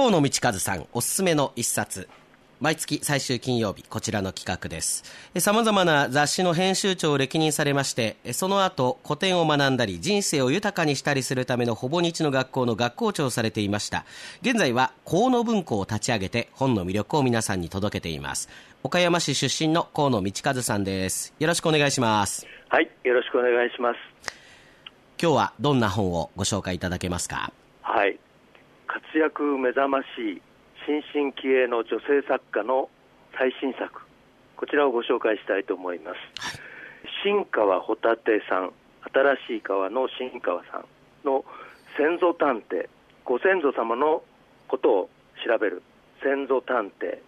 河野道和さんおすすめの一冊毎月最終金曜日、こちらの企画です。様々な雑誌の編集長を歴任されまして、その後、古典を学んだり、人生を豊かにしたりするためのほぼ日の学校の学校長をされていました。現在は、河野文庫を立ち上げて、本の魅力を皆さんに届けています。岡山市出身の河野道和さんです。よろしくお願いします。はい、よろしくお願いします。今日はどんな本をご紹介いただけますか？はい。活躍目覚ましい新進気鋭の女性作家の最新作。こちらをご紹介したいと思います、新川ホタテさん新しい川の新川さんの先祖探偵ご先祖様のことを調べる先祖探偵、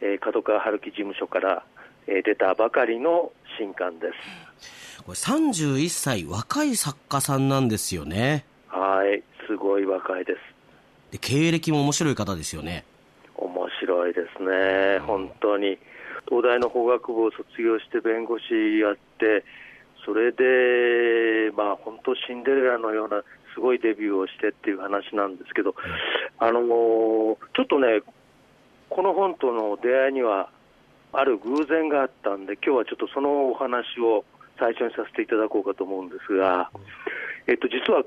えー、角川春樹事務所から、えー、出たばかりの新刊です。これ31歳若い作家さんなんですよね。はいすごい若いですで経歴も面白い方ですよね。面白いですね、本当に。東大の法学部を卒業して弁護士やってそれで、まあ、本当シンデレラのようなすごいデビューをしてっていう話なんですけど、あのちょっとね、この本との出会いにはある偶然があったんで、今日はちょっとそのお話を最初にさせていただこうかと思うんですが、えっと、実は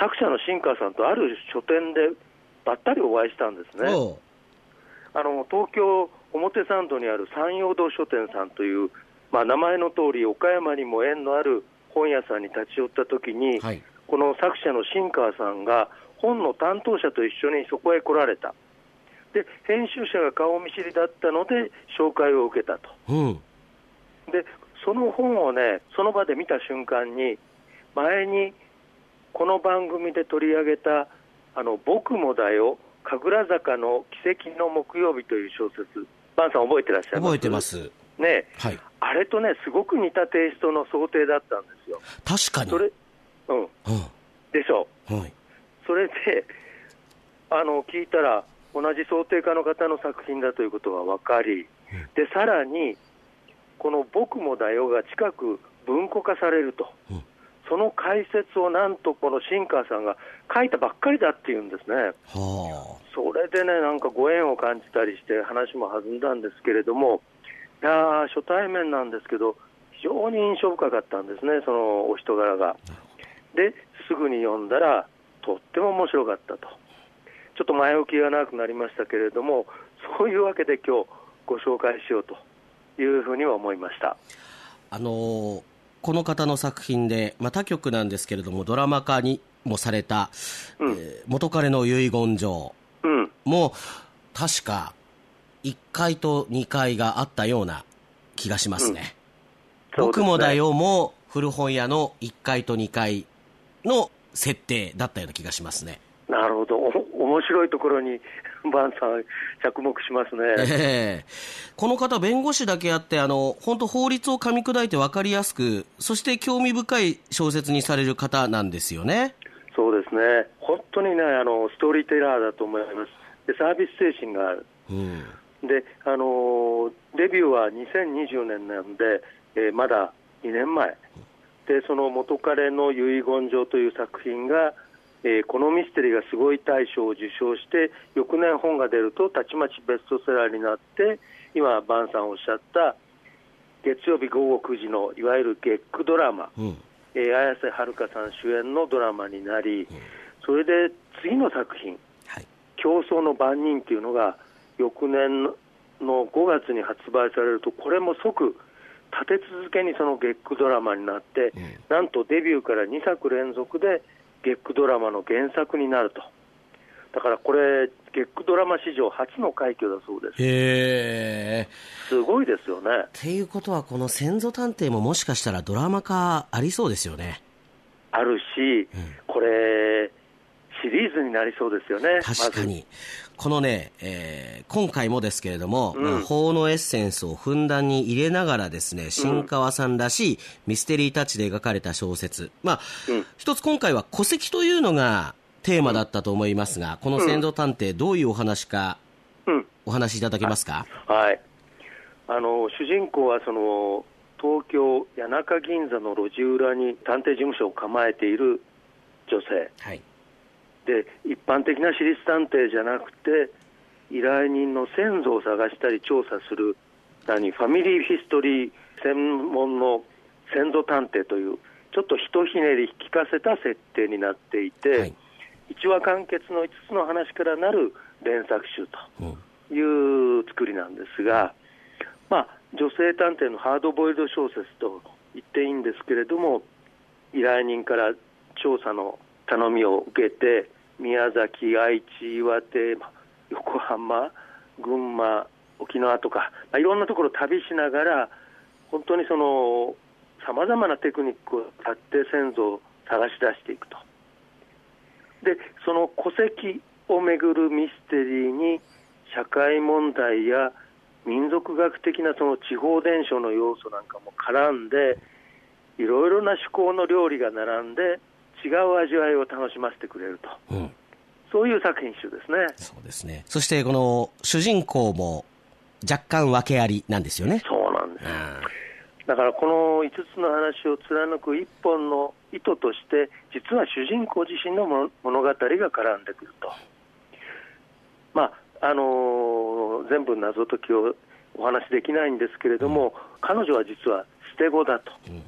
作者の新川さんとある書店でばったりお会いしたんですね。あの東京表参道にある山陽堂書店さんという、まあ、名前の通り岡山にも縁のある本屋さんに立ち寄った時に、はい、この作者の新川さんが本の担当者と一緒にそこへ来られた。で編集者が顔見知りだったので紹介を受けたと、うん、でその本をねその場で見た瞬間に前にこの番組で取り上げた「あの僕もだよ神楽坂の奇跡の木曜日」という小説。バンさん覚えてらっしゃいます？覚えてます。ね、はい、あれとねすごく似たテイストの想定だったんですよ。確かに。それうん、うん、でしょう、はい、それであの聞いたら同じ想定家の方の作品だということが分かり、でさらにこの「僕もだよ」が近く文庫化されると、うん、その解説をなんとこの新川さんが書いたばっかりだっていうんですね、はあ、それでね、なんかご縁を感じたりして、話も弾んだんですけれども、いや初対面なんですけど、非常に印象深かったんですね、そのお人柄が。ですぐに読んだら、とっても面白かったと。ちょっと前置きが長くなりましたけれども、そういうわけで今日ご紹介しようというふうには思いました。あのーこの方の作品で、まあ、他局なんですけれども、ドラマ化にもされた、うん、えー、元彼の遺言状も、うん、確か1階と2階があったような気がしますね。うん、僕もだよも古本屋の1階と2階の設定だったような気がしますね。なるほど。面白いところに バンさん、着目しますね、えー、この方、弁護士だけあって、あの本当、法律を噛み砕いて分かりやすく、そして興味深い小説にされる方なんですよね。そうですね、本当にね、あのストーリーテラーだと思います、でサービス精神がある、うん、であのデビューは2020年なんで、えー、まだ2年前、でその元彼の遺言状という作品が、えー、このミステリーがすごい大賞を受賞して翌年本が出るとたちまちベストセラーになって今、バンさんおっしゃった月曜日午後9時のいわゆる月9ドラマ、うん、えー、綾瀬はるかさん主演のドラマになり、うん、それで次の作品「はい、競争の番人」というのが翌年の5月に発売されるとこれも即立て続けにその月9ドラマになって、うん、なんとデビューから2作連続で月9ドラマの原作になると。だからこれ、月9ドラマ史上初の快挙だそうです。へすごいですよね。っていうことは、この先祖探偵ももしかしたらドラマ化ありそうですよね。あるし、うん、これ、シリーズになりそうですよね。確かに。このね、えー、今回もですけれども、うんまあ、法のエッセンスをふんだんに入れながらですね、新川さんらしいミステリータッチで描かれた小説。まあ、うん、一つ今回は戸籍というのがテーマだったと思いますが、この先祖探偵、どういうお話か、お話しいただけますか？はい。あの、主人公はその、東京谷中銀座の路地裏に探偵事務所を構えている女性。はい。でで一般的な私立探偵じゃなくて依頼人の先祖を探したり調査する何ファミリーヒストリー専門の先祖探偵というちょっとひとひねり引きかせた設定になっていて、はい、1話完結の5つの話からなる連作集という作りなんですが、まあ、女性探偵のハードボイルド小説と言っていいんですけれども依頼人から調査の頼みを受けて宮崎、愛知、岩手、横浜、群馬、沖縄とか、ま、いろんなところを旅しながら本当にそのさまざまなテクニックを使って先祖を探し出していくと。でその戸籍をめぐるミステリーに社会問題や民族学的なその地方伝承の要素なんかも絡んでいろいろな趣向の料理が並んで違う味わいを楽しませてくれると、うん、そういう作品集ですね。そうですね。そしてこの主人公も若干訳ありなんですよね。そうなんです、だからこの5つの話を貫く一本の意図として実は主人公自身の物語が絡んでくると。まああのー、全部謎解きをお話しできないんですけれども、うん、彼女は実は捨て子だと、うん、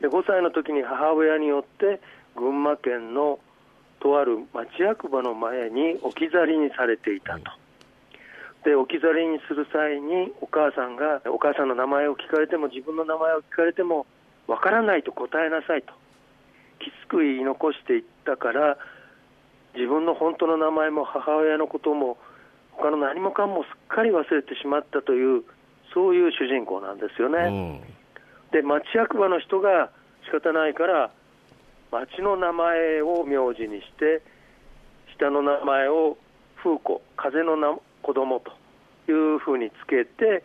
で5歳の時に母親によって群馬県のとある町役場の前に置き去りにされていたと。で置き去りにする際にお母さんがお母さんの名前を聞かれても自分の名前を聞かれてもわからないと答えなさいときつく言い残していったから自分の本当の名前も母親のことも他の何もかもすっかり忘れてしまったというそういう主人公なんですよね。うん、で町役場の人が仕方ないから町の名前を名字にして下の名前を風子風のな子供というふうにつけて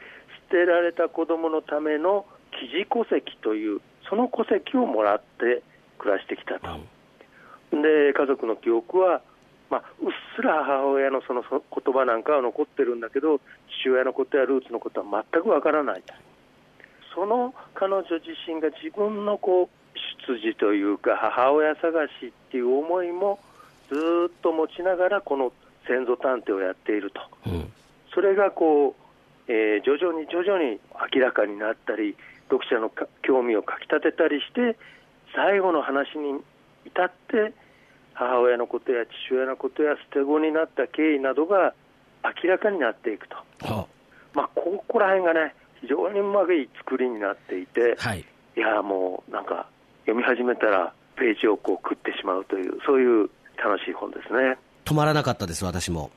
捨てられた子供のための記事戸籍というその戸籍をもらって暮らしてきたと、うん、で家族の記憶は、まあ、うっすら母親のその言葉なんかは残ってるんだけど父親のことやルーツのことは全くわからないと。その彼女自身が自分のこう出自というか母親探しっていう思いもずっと持ちながらこの先祖探偵をやっていると、うん、それがこう、えー、徐々に徐々に明らかになったり読者の興味をかきたてたりして最後の話に至って母親のことや父親のことや捨て子になった経緯などが明らかになっていくと、はあ、まあ、ここら辺がね非常にうまい作りになっていて、はい、いやもうなんか読み始めたらページをこう食ってしまうというそういう楽しい本ですね。止まらなかったです、私も。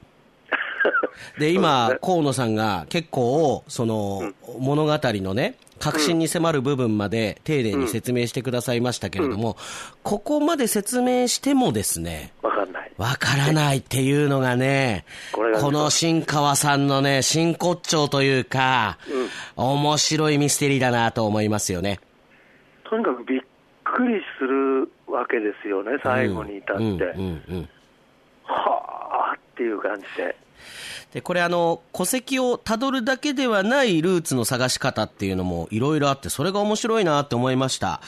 で、今、河野さんが結構、その、物語のね、核心に迫る部分まで丁寧に説明してくださいましたけれども、ここまで説明してもですね、わかんない。わからないっていうのがね、この新川さんのね、真骨頂というか、面白いミステリーだなと思いますよね。とにかくびっくりするわけですよね、最後に至って。うんうんうんはあっていう感じで。でこれあの、戸籍をたどるだけではないルーツの探し方っていうのもいろいろあって、それが面白いなって思いました。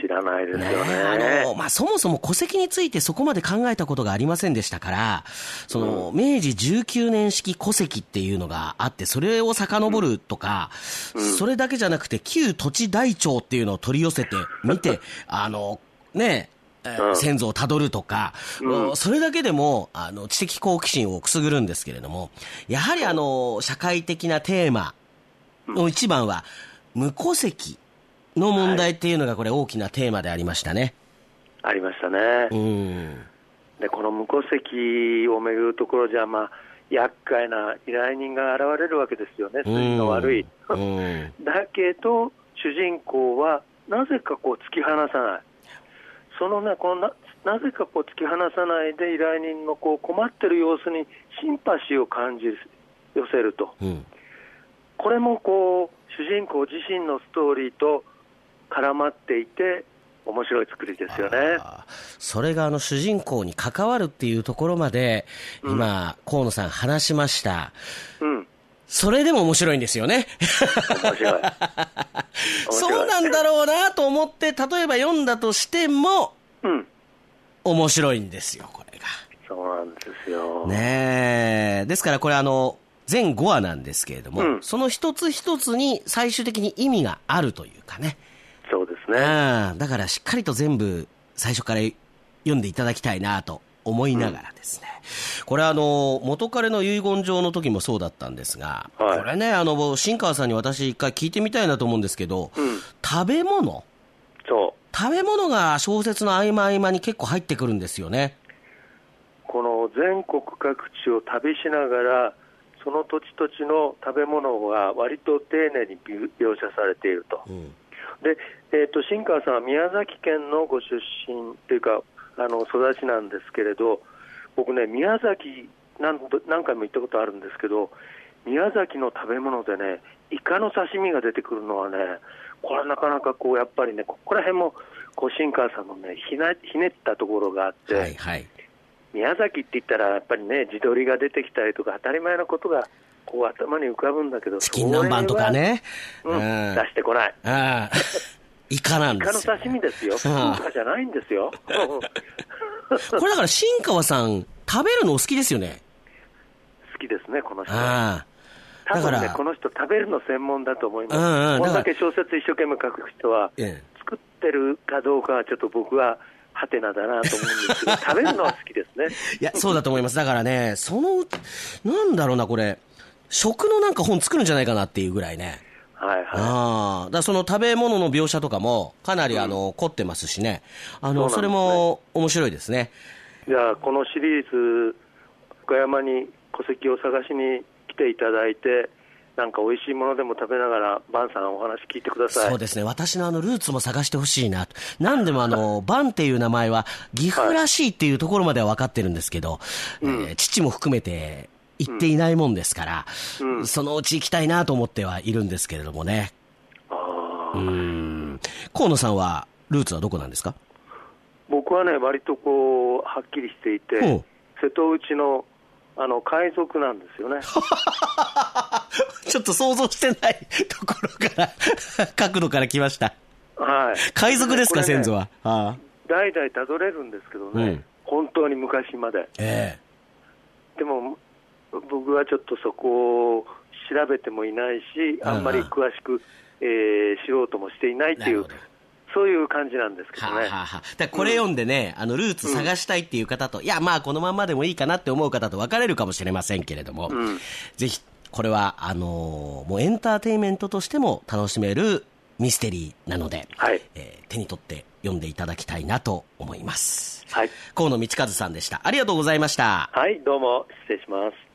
知らないですよね。ねあの、まあ、そもそも戸籍についてそこまで考えたことがありませんでしたから、その、うん、明治19年式戸籍っていうのがあって、それを遡るとか、うん、それだけじゃなくて、旧土地台帳っていうのを取り寄せてみて、あの、ね、うん、先祖をたどるとか、うん、それだけでもあの知的好奇心をくすぐるんですけれども、やはりあの社会的なテーマの一番は、無戸籍の問題っていうのが、これ、大きなテーマでありましたね。ありましたね。うん、でこの無戸籍をめぐるところじゃ、まあ、厄介な依頼人が現れるわけですよね、筋の悪い。だけど、主人公はなぜかこう突き放さない。そのね、このななぜかこう突き放さないで依頼人のこう困ってる様子にシンパシーを感じ寄せると、うん、これもこう主人公自身のストーリーと絡まっていて、面白い作りですよねそれがあの主人公に関わるっていうところまで、今、うん、河野さん話しました。うんそれでも面白いんですよね。面白い。そうなんだろうなと思って、例えば読んだとしても、うん。面白いんですよ、これが。そうなんですよ。ねえ。ですからこれあの、全5話なんですけれども、うんその一つ一つに最終的に意味があるというかね。ですね。うん。だからしっかりと全部最初から読んでいただきたいなと思いながらですね。これあの、元彼の遺言状の時もそうだったんですが、はいこれね、あの、新川さんに私一回聞いてみたいなと思うんですけど、うん食べ物？そう。食べ物が小説の合間合間に結構入ってくるんですよね。この全国各地を旅しながら、その土地土地の食べ物が割と丁寧に描写されていると。うん。で、えー、と新川さんは宮崎県のご出身というか、あの育ちなんですけれど、僕ね、宮崎何、何回も行ったことあるんですけど、宮崎の食べ物でね、イカの刺身が出てくるのはね、これはなかなかこうやっぱりね、ここら辺もこう新川さんのねひな、ひねったところがあって、はいはい。宮崎って言ったら、やっぱりね、地鶏が出てきたりとか、当たり前のことがこう頭に浮かぶんだけど、チキン南蛮とかね。うん、出してこない。ああ。イカなんイカの刺身ですよ。イカじゃないんですよ。これだから新川さん、食べるのお好きですよね？好きですね、この人。だから、この人、食べるの専門だと思います。うんうんこれだだけ小説一生懸命書く人は、ええ作ってるかどうかはちょっと僕は、ハテナだなと思うんですけど、食べるのは好きですね。いや、そうだと思います。だからね、その、なんだろうな、これ、食のなんか本作るんじゃないかなっていうぐらいね。はいはああ。だその食べ物の描写とかも、かなりあの、凝ってますしね。あの、そねれも面白いですね。い。じゃあ、このシリーズ、岡山に戸籍を探しに来ていただいて、なんか美味しいものでも食べながら、バンさんお話聞いてください。そうですね。私のあの、ルーツも探してほしいなと。なんでもあの、バンっていう名前は、岐阜らしいっていうところまでは分かってるんですけど、えー父も含めて行っていないもんですから、うんそのうち行きたいなと思ってはいるんですけれどもね。あーうーん。河野さんは、ルーツはどこなんですか？僕はね、割とこう、はっきりしていて、瀬戸内の、あの、海賊なんですよね。ちょっと想像してないところから、角度から来ました。はい。海賊ですか、ね先祖は？ああ代々たどれるんですけどね、うん本当に昔まで。えでも、僕はちょっとそこを調べてもいないし、あんまり詳しく、えー知ろうともしていないっていうそういう感じなんですけどね。あはあはあこれ読んでね、あの、ルーツ探したいっていう方と、いや、まあ、このまんまでもいいかなって思う方と分かれるかもしれませんけれども、うんぜひ、これは、あのーもうエンターテインメントとしても楽しめるミステリーなので、はい。えー手に取って読んでいただきたいなと思います。はい。河野道和さんでした。ありがとうございました。はい、どうも、失礼します。